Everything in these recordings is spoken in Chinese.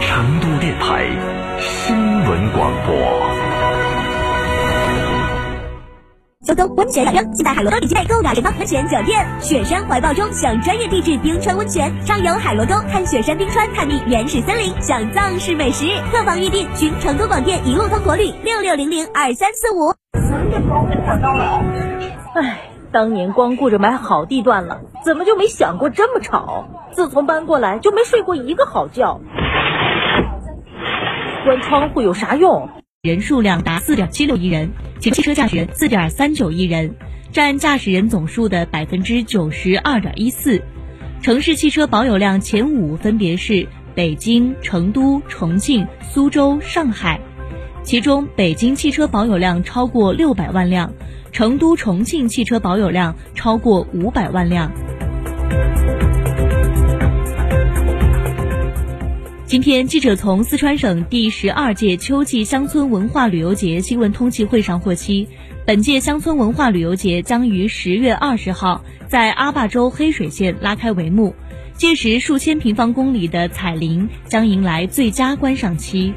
成都电台新闻广播。秋冬温泉养生，现在海螺沟底鸡内购雅人汤温泉酒店，雪山怀抱中享专业地质冰川温泉，畅游海螺沟，看雪山冰川，探秘原始森林，享藏式美食。客房预订，寻成都广电一路通国旅六六零零二三四五。唉，当年光顾着买好地段了，怎么就没想过这么吵？自从搬过来就没睡过一个好觉。关窗户有啥用？人数量达四点七六亿人，其汽车驾驶人四点三九亿人，占驾驶人总数的百分之九十二点一四。城市汽车保有量前五分别是北京、成都、重庆、苏州、上海，其中北京汽车保有量超过六百万辆，成都、重庆汽车保有量超过五百万辆。今天，记者从四川省第十二届秋季乡村文化旅游节新闻通气会上获悉，本届乡村文化旅游节将于十月二十号在阿坝州黑水县拉开帷幕，届时数千平方公里的彩林将迎来最佳观赏期。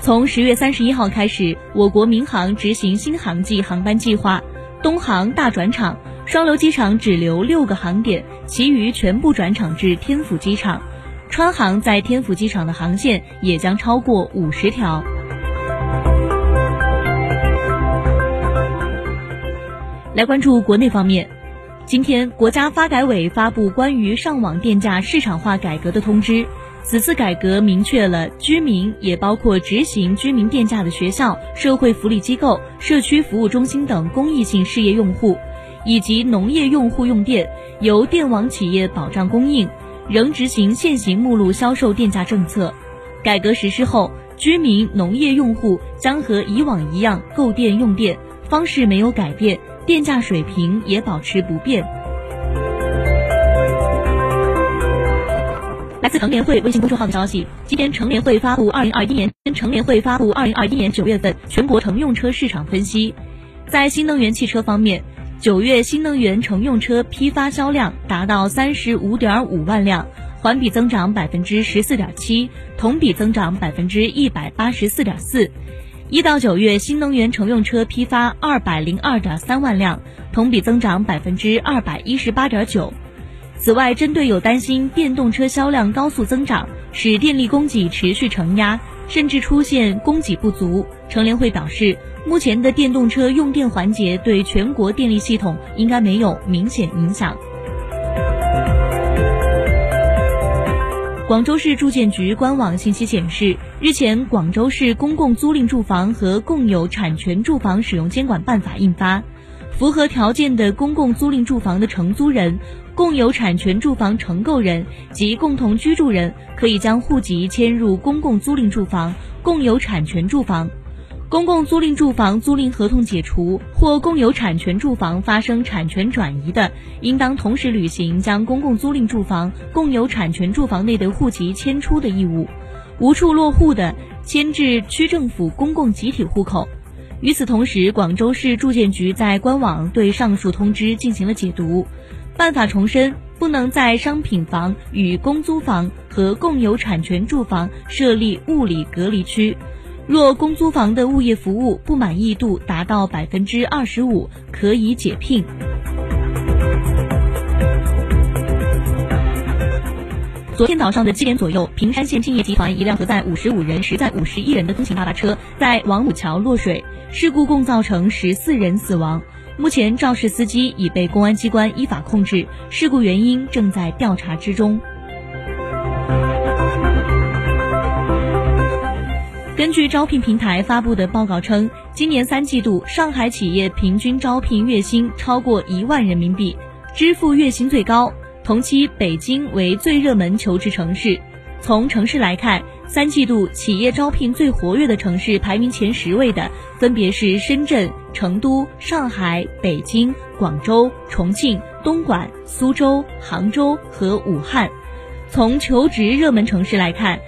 从十月三十一号开始，我国民航执行新航季航班计划，东航大转场。双流机场只留六个航点，其余全部转场至天府机场。川航在天府机场的航线也将超过五十条。来关注国内方面，今天国家发改委发布关于上网电价市场化改革的通知。此次改革明确了居民，也包括执行居民电价的学校、社会福利机构、社区服务中心等公益性事业用户。以及农业用户用电由电网企业保障供应，仍执行现行目录销售电价政策。改革实施后，居民、农业用户将和以往一样购电用电，方式没有改变，电价水平也保持不变。来自乘联会微信公众号的消息，今天乘联会发布二零二一年乘联会发布二零二一年九月份全国乘用车市场分析，在新能源汽车方面。九月新能源乘用车批发销量达到三十五点五万辆，环比增长百分之十四点七，同比增长百分之一百八十四点四。一到九月新能源乘用车批发二百零二点三万辆，同比增长百分之二百一十八点九。此外，针对有担心电动车销量高速增长使电力供给持续承压，甚至出现供给不足，乘联会表示。目前的电动车用电环节对全国电力系统应该没有明显影响。广州市住建局官网信息显示，日前广州市公共租赁住房和共有产权住房使用监管办法印发，符合条件的公共租赁住房的承租人、共有产权住房承购人及共同居住人，可以将户籍迁入公共租赁住房、共有产权住房。公共租赁住房租赁合同解除或共有产权住房发生产权转移的，应当同时履行将公共租赁住房、共有产权住房内的户籍迁出的义务。无处落户的，迁至区政府公共集体户口。与此同时，广州市住建局在官网对上述通知进行了解读。办法重申，不能在商品房与公租房和共有产权住房设立物理隔离区。若公租房的物业服务不满意度达到百分之二十五，可以解聘。昨天早上的七点左右，平山县敬业集团一辆载五十五人、实载五十一人的通行大巴车在王五桥落水，事故共造成十四人死亡。目前肇事司机已被公安机关依法控制，事故原因正在调查之中。根据招聘平台发布的报告称，今年三季度上海企业平均招聘月薪超过一万人民币，支付月薪最高。同期北京为最热门求职城市。从城市来看，三季度企业招聘最活跃的城市排名前十位的分别是深圳、成都、上海、北京、广州、重庆、东莞、苏州、杭州和武汉。从求职热门城市来看，